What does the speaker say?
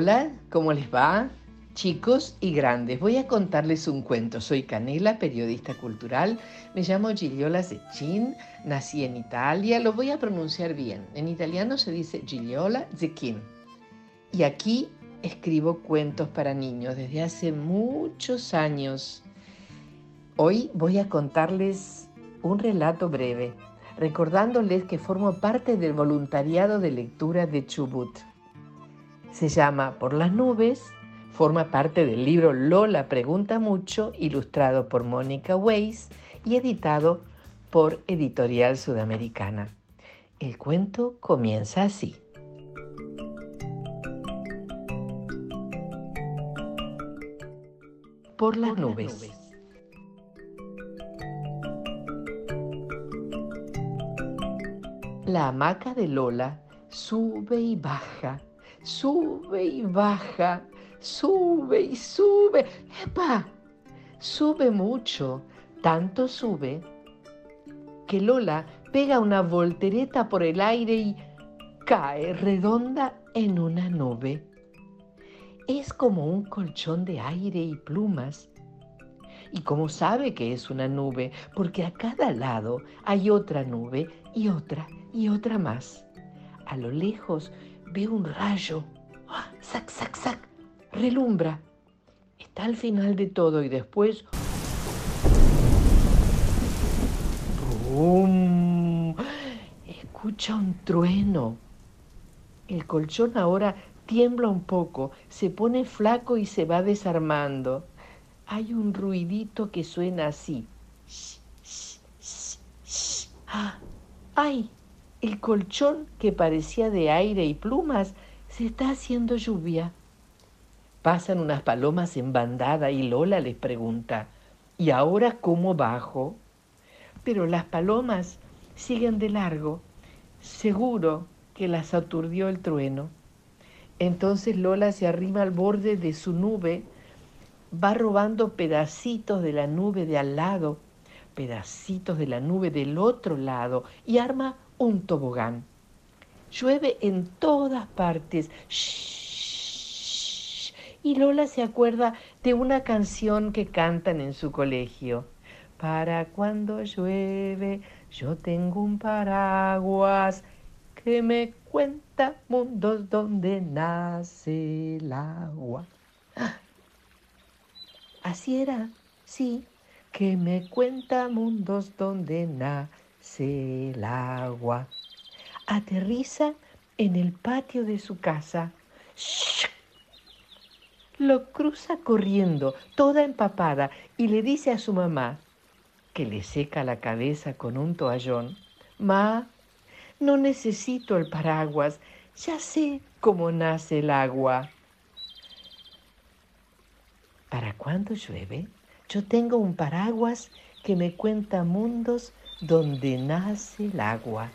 Hola, ¿cómo les va? Chicos y grandes, voy a contarles un cuento. Soy Canela, periodista cultural. Me llamo Gigliola Zecchin, nací en Italia. Lo voy a pronunciar bien. En italiano se dice Gigliola Zecchin. Y aquí escribo cuentos para niños desde hace muchos años. Hoy voy a contarles un relato breve, recordándoles que formo parte del voluntariado de lectura de Chubut. Se llama Por las nubes, forma parte del libro Lola Pregunta Mucho, ilustrado por Mónica Weiss y editado por Editorial Sudamericana. El cuento comienza así. Por las nubes. La hamaca de Lola sube y baja sube y baja, sube y sube. ¡Epa! Sube mucho, tanto sube que Lola pega una voltereta por el aire y cae redonda en una nube. Es como un colchón de aire y plumas. ¿Y cómo sabe que es una nube? Porque a cada lado hay otra nube y otra y otra más. A lo lejos ve un rayo. ¡Ah! ¡Sac, sac, sac! Relumbra. Está al final de todo y después... ¡Rum! Escucha un trueno. El colchón ahora tiembla un poco, se pone flaco y se va desarmando. Hay un ruidito que suena así. ¡Ah! ¡Ay! El colchón que parecía de aire y plumas se está haciendo lluvia. Pasan unas palomas en bandada y Lola les pregunta, ¿y ahora cómo bajo? Pero las palomas siguen de largo, seguro que las aturdió el trueno. Entonces Lola se arrima al borde de su nube, va robando pedacitos de la nube de al lado, pedacitos de la nube del otro lado y arma un tobogán. Llueve en todas partes. Y Lola se acuerda de una canción que cantan en su colegio. Para cuando llueve, yo tengo un paraguas que me cuenta mundos donde nace el agua. Así era, sí, que me cuenta mundos donde nace el agua. Aterriza en el patio de su casa. Lo cruza corriendo, toda empapada, y le dice a su mamá, que le seca la cabeza con un toallón, Ma, no necesito el paraguas, ya sé cómo nace el agua. ¿Para cuándo llueve? Yo tengo un paraguas que me cuenta mundos donde nace el agua.